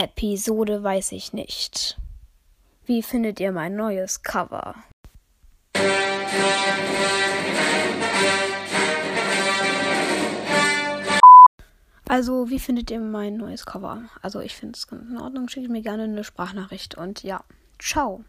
Episode weiß ich nicht. Wie findet ihr mein neues Cover? Also, wie findet ihr mein neues Cover? Also, ich finde es ganz in Ordnung. Schickt mir gerne eine Sprachnachricht und ja, ciao.